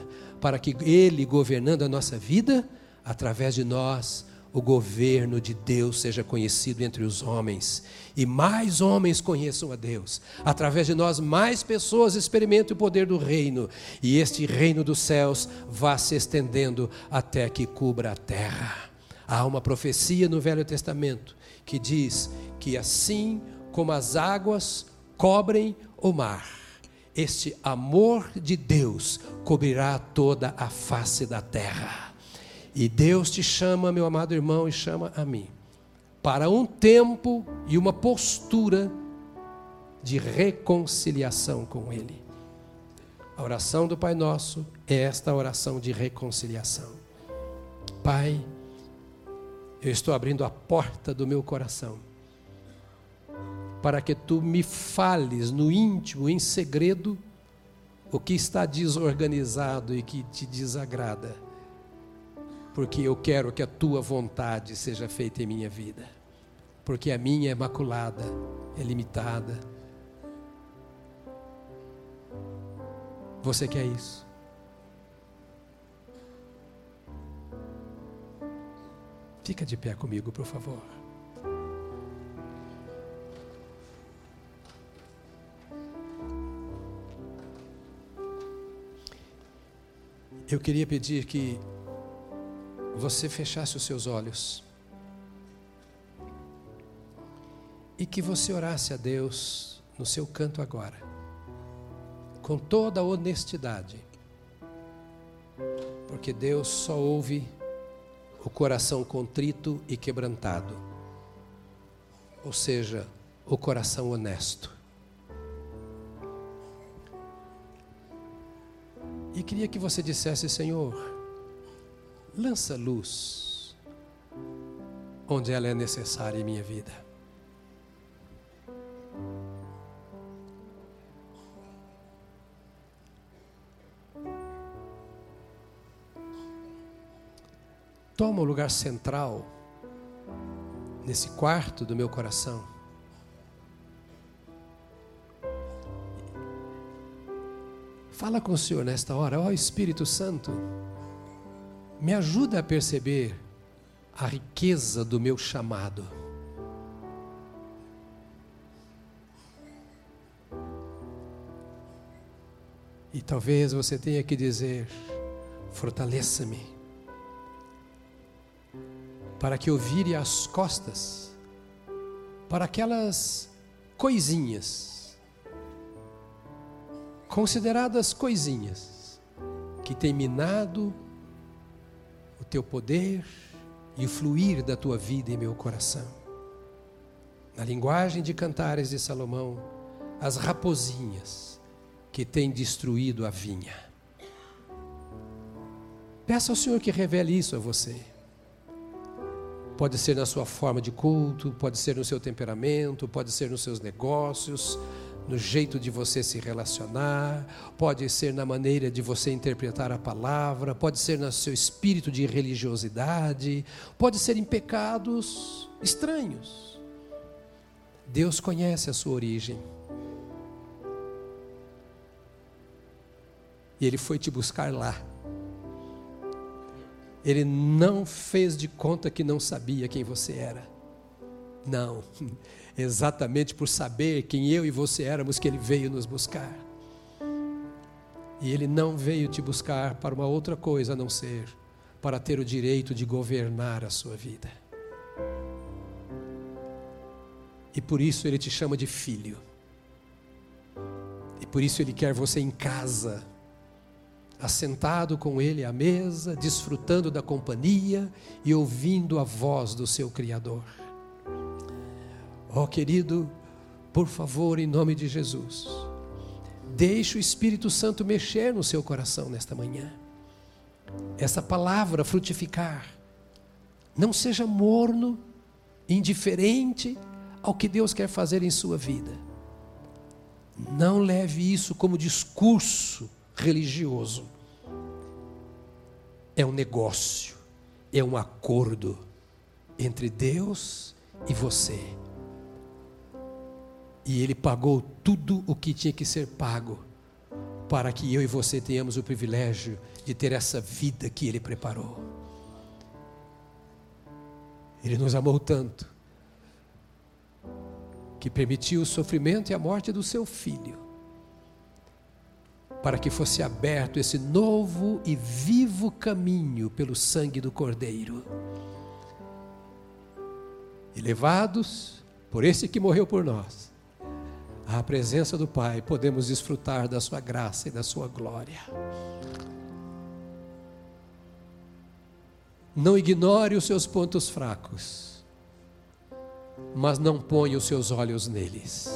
para que Ele, governando a nossa vida, através de nós, o governo de Deus seja conhecido entre os homens e mais homens conheçam a Deus. Através de nós, mais pessoas experimentem o poder do reino e este reino dos céus vá se estendendo até que cubra a terra. Há uma profecia no Velho Testamento que diz que assim como as águas cobrem o mar. Este amor de Deus cobrirá toda a face da terra. E Deus te chama, meu amado irmão, e chama a mim, para um tempo e uma postura de reconciliação com Ele. A oração do Pai Nosso é esta oração de reconciliação. Pai, eu estou abrindo a porta do meu coração para que tu me fales no íntimo, em segredo, o que está desorganizado e que te desagrada, porque eu quero que a tua vontade seja feita em minha vida, porque a minha é maculada, é limitada. Você quer isso? Fica de pé comigo, por favor. Eu queria pedir que você fechasse os seus olhos. e que você orasse a Deus no seu canto agora, com toda honestidade, porque Deus só ouve o coração contrito e quebrantado, ou seja, o coração honesto. E queria que você dissesse, Senhor, lança luz onde ela é necessária em minha vida. Toma o lugar central nesse quarto do meu coração. Fala com o Senhor nesta hora, ó oh, Espírito Santo, me ajuda a perceber a riqueza do meu chamado. E talvez você tenha que dizer: fortaleça-me, para que eu vire as costas para aquelas coisinhas consideradas coisinhas que têm minado o teu poder e o fluir da tua vida em meu coração. Na linguagem de cantares de Salomão, as raposinhas que têm destruído a vinha. Peça ao Senhor que revele isso a você. Pode ser na sua forma de culto, pode ser no seu temperamento, pode ser nos seus negócios, no jeito de você se relacionar, pode ser na maneira de você interpretar a palavra, pode ser no seu espírito de religiosidade, pode ser em pecados estranhos. Deus conhece a sua origem. E Ele foi te buscar lá. Ele não fez de conta que não sabia quem você era. Não exatamente por saber quem eu e você éramos que ele veio nos buscar. E ele não veio te buscar para uma outra coisa a não ser para ter o direito de governar a sua vida. E por isso ele te chama de filho. E por isso ele quer você em casa, assentado com ele à mesa, desfrutando da companhia e ouvindo a voz do seu Criador. Ó oh, querido, por favor, em nome de Jesus, deixe o Espírito Santo mexer no seu coração nesta manhã. Essa palavra frutificar. Não seja morno, indiferente ao que Deus quer fazer em sua vida. Não leve isso como discurso religioso. É um negócio, é um acordo entre Deus e você. E Ele pagou tudo o que tinha que ser pago, para que eu e você tenhamos o privilégio de ter essa vida que Ele preparou. Ele nos amou tanto, que permitiu o sofrimento e a morte do seu filho, para que fosse aberto esse novo e vivo caminho pelo sangue do Cordeiro. E levados por esse que morreu por nós, à presença do Pai, podemos desfrutar da Sua graça e da Sua glória. Não ignore os seus pontos fracos, mas não ponha os seus olhos neles.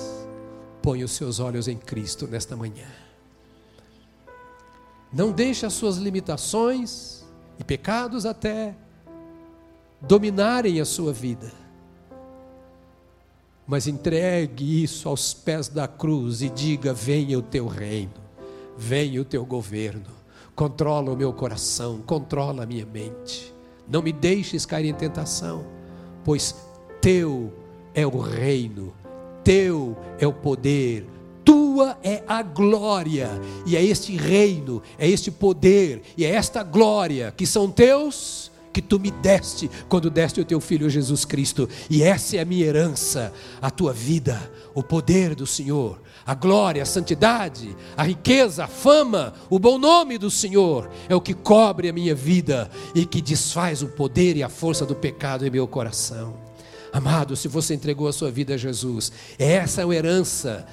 Ponha os seus olhos em Cristo nesta manhã. Não deixe as suas limitações e pecados até dominarem a sua vida mas entregue isso aos pés da cruz e diga: venha o teu reino, venha o teu governo, controla o meu coração, controla a minha mente. Não me deixes cair em tentação, pois teu é o reino, teu é o poder, tua é a glória, e é este reino, é este poder, e é esta glória que são teus que tu me deste quando deste o teu filho Jesus Cristo. E essa é a minha herança, a tua vida, o poder do Senhor, a glória, a santidade, a riqueza, a fama, o bom nome do Senhor é o que cobre a minha vida e que desfaz o poder e a força do pecado em meu coração. Amado, se você entregou a sua vida a Jesus, essa é uma herança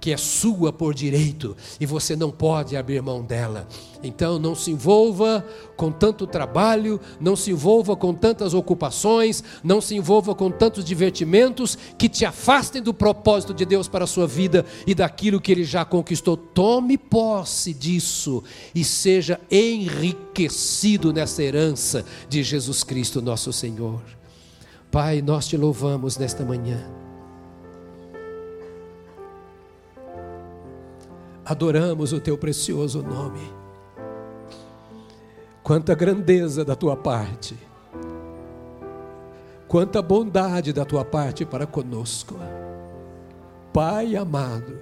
que é sua por direito e você não pode abrir mão dela. Então não se envolva com tanto trabalho, não se envolva com tantas ocupações, não se envolva com tantos divertimentos que te afastem do propósito de Deus para a sua vida e daquilo que ele já conquistou. Tome posse disso e seja enriquecido nessa herança de Jesus Cristo, nosso Senhor. Pai, nós te louvamos nesta manhã. Adoramos o teu precioso nome. Quanta grandeza da tua parte, quanta bondade da tua parte para conosco. Pai amado,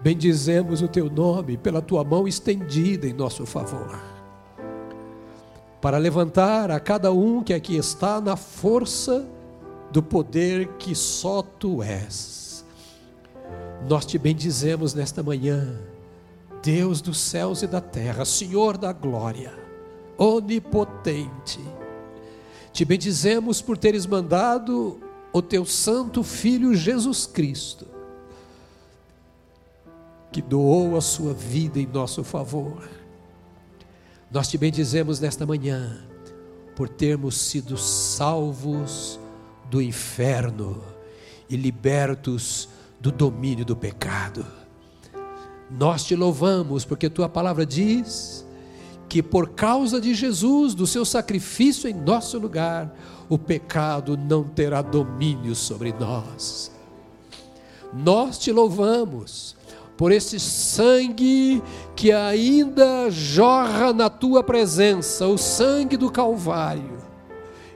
bendizemos o teu nome pela tua mão estendida em nosso favor, para levantar a cada um que aqui está na força do poder que só tu és nós te bendizemos nesta manhã, Deus dos céus e da terra, Senhor da glória, onipotente. Te bendizemos por teres mandado o teu santo filho Jesus Cristo, que doou a sua vida em nosso favor. Nós te bendizemos nesta manhã por termos sido salvos do inferno e libertos do domínio do pecado. Nós te louvamos porque tua palavra diz que por causa de Jesus, do seu sacrifício em nosso lugar, o pecado não terá domínio sobre nós. Nós te louvamos por esse sangue que ainda jorra na tua presença, o sangue do Calvário,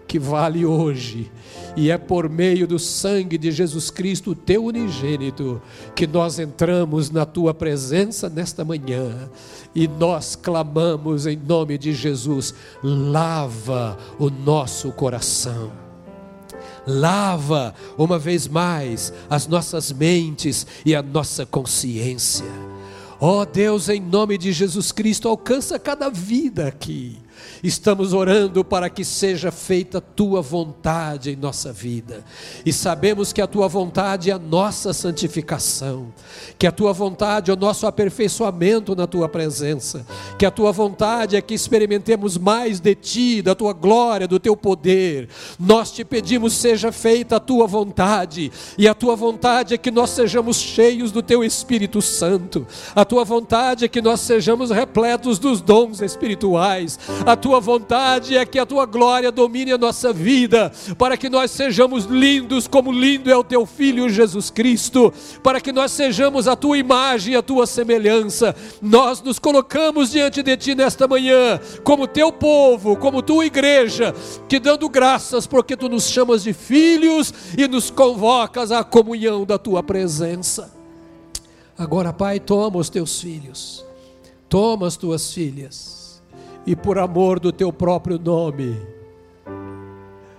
que vale hoje e é por meio do sangue de Jesus Cristo, teu unigênito, que nós entramos na tua presença nesta manhã e nós clamamos em nome de Jesus: lava o nosso coração. Lava uma vez mais as nossas mentes e a nossa consciência. Ó oh Deus, em nome de Jesus Cristo, alcança cada vida aqui Estamos orando para que seja feita tua vontade em nossa vida. E sabemos que a tua vontade é a nossa santificação, que a tua vontade é o nosso aperfeiçoamento na tua presença, que a tua vontade é que experimentemos mais de ti, da tua glória, do teu poder. Nós te pedimos seja feita a tua vontade, e a tua vontade é que nós sejamos cheios do teu Espírito Santo. A tua vontade é que nós sejamos repletos dos dons espirituais. A tua vontade é que a tua glória domine a nossa vida, para que nós sejamos lindos como lindo é o teu filho Jesus Cristo, para que nós sejamos a tua imagem e a tua semelhança. Nós nos colocamos diante de ti nesta manhã, como teu povo, como tua igreja, te dando graças porque tu nos chamas de filhos e nos convocas à comunhão da tua presença. Agora, Pai, toma os teus filhos, toma as tuas filhas e por amor do teu próprio nome,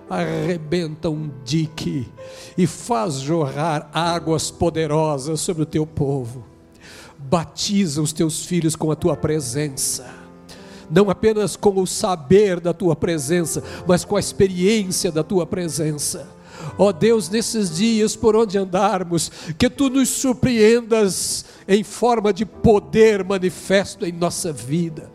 arrebenta um dique e faz jorrar águas poderosas sobre o teu povo. Batiza os teus filhos com a tua presença. Não apenas com o saber da tua presença, mas com a experiência da tua presença. Ó oh Deus, nesses dias por onde andarmos, que tu nos surpreendas em forma de poder manifesto em nossa vida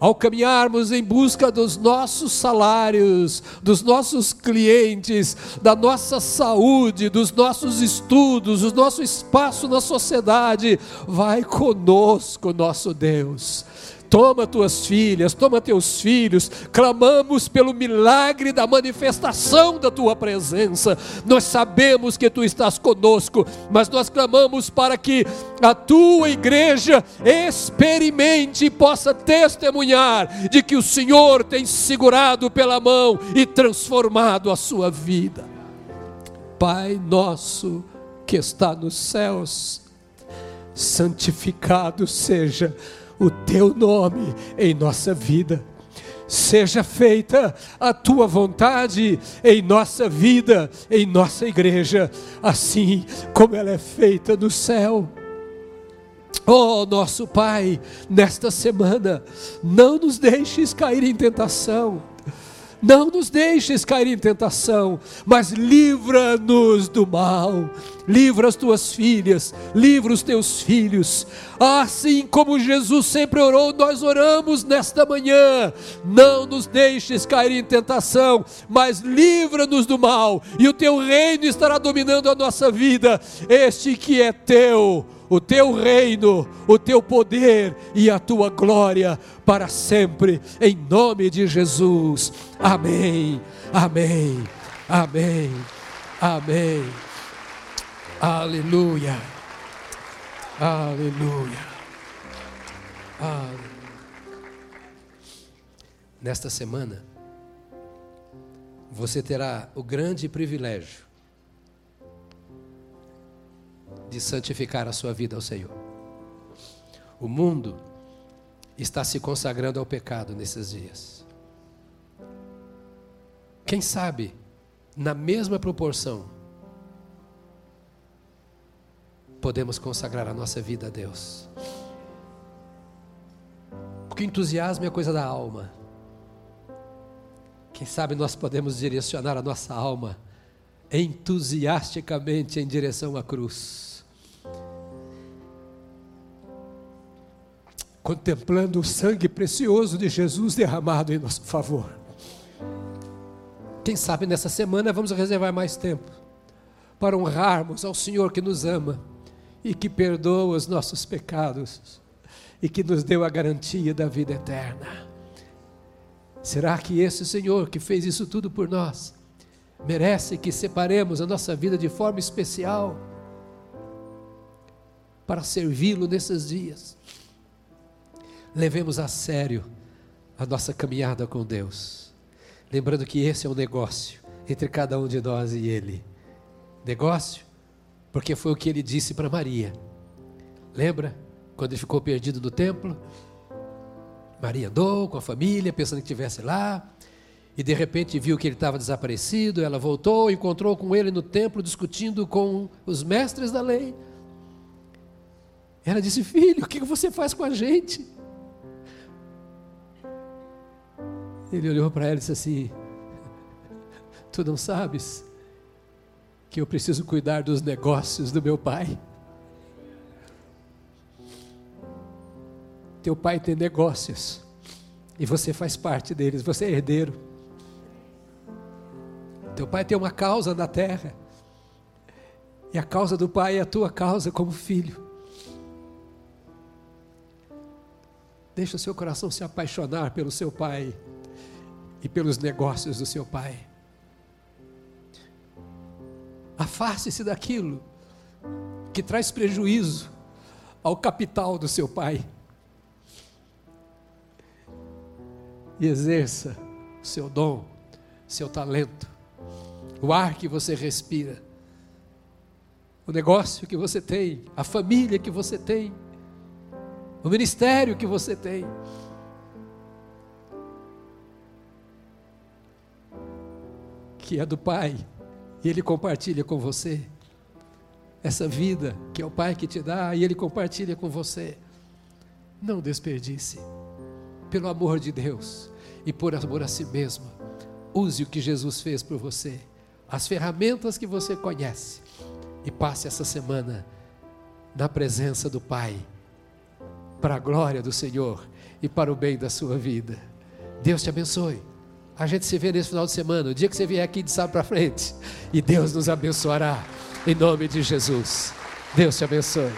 ao caminharmos em busca dos nossos salários, dos nossos clientes, da nossa saúde, dos nossos estudos, do nosso espaço na sociedade, vai conosco, nosso Deus Toma tuas filhas, toma teus filhos, clamamos pelo milagre da manifestação da tua presença. Nós sabemos que tu estás conosco, mas nós clamamos para que a tua igreja experimente e possa testemunhar de que o Senhor tem segurado pela mão e transformado a sua vida. Pai nosso que está nos céus, santificado seja o teu nome em nossa vida. Seja feita a tua vontade em nossa vida, em nossa igreja, assim como ela é feita no céu. Oh, nosso Pai, nesta semana, não nos deixes cair em tentação. Não nos deixes cair em tentação, mas livra-nos do mal. Livra as tuas filhas, livra os teus filhos. Assim como Jesus sempre orou, nós oramos nesta manhã. Não nos deixes cair em tentação, mas livra-nos do mal, e o teu reino estará dominando a nossa vida. Este que é teu o teu reino, o teu poder e a tua glória para sempre, em nome de Jesus. Amém, amém, amém, amém. Aleluia, aleluia, aleluia. Nesta semana, você terá o grande privilégio de santificar a sua vida ao Senhor. O mundo está se consagrando ao pecado nesses dias. Quem sabe, na mesma proporção, podemos consagrar a nossa vida a Deus. Porque entusiasmo é coisa da alma. Quem sabe nós podemos direcionar a nossa alma entusiasticamente em direção à cruz. Contemplando o sangue precioso de Jesus derramado em nosso favor. Quem sabe nessa semana vamos reservar mais tempo para honrarmos ao Senhor que nos ama e que perdoa os nossos pecados e que nos deu a garantia da vida eterna. Será que esse Senhor que fez isso tudo por nós merece que separemos a nossa vida de forma especial para servi-lo nesses dias? Levemos a sério a nossa caminhada com Deus. Lembrando que esse é um negócio entre cada um de nós e Ele. Negócio, porque foi o que ele disse para Maria. Lembra quando ele ficou perdido no templo? Maria andou com a família, pensando que estivesse lá, e de repente viu que ele estava desaparecido. Ela voltou, encontrou com ele no templo, discutindo com os mestres da lei. Ela disse: Filho, o que você faz com a gente? Ele olhou para ela e disse assim: Tu não sabes que eu preciso cuidar dos negócios do meu pai? Teu pai tem negócios e você faz parte deles, você é herdeiro. Teu pai tem uma causa na terra e a causa do pai é a tua causa como filho. Deixa o seu coração se apaixonar pelo seu pai e pelos negócios do seu pai. Afaste-se daquilo que traz prejuízo ao capital do seu pai. E exerça seu dom, seu talento, o ar que você respira, o negócio que você tem, a família que você tem, o ministério que você tem. Que é do Pai, e Ele compartilha com você. Essa vida que é o Pai que te dá e Ele compartilha com você. Não desperdice, pelo amor de Deus e por amor a si mesmo. Use o que Jesus fez por você, as ferramentas que você conhece, e passe essa semana na presença do Pai, para a glória do Senhor e para o bem da sua vida. Deus te abençoe. A gente se vê nesse final de semana, o dia que você vier aqui de sábado para frente. E Deus nos abençoará, em nome de Jesus. Deus te abençoe.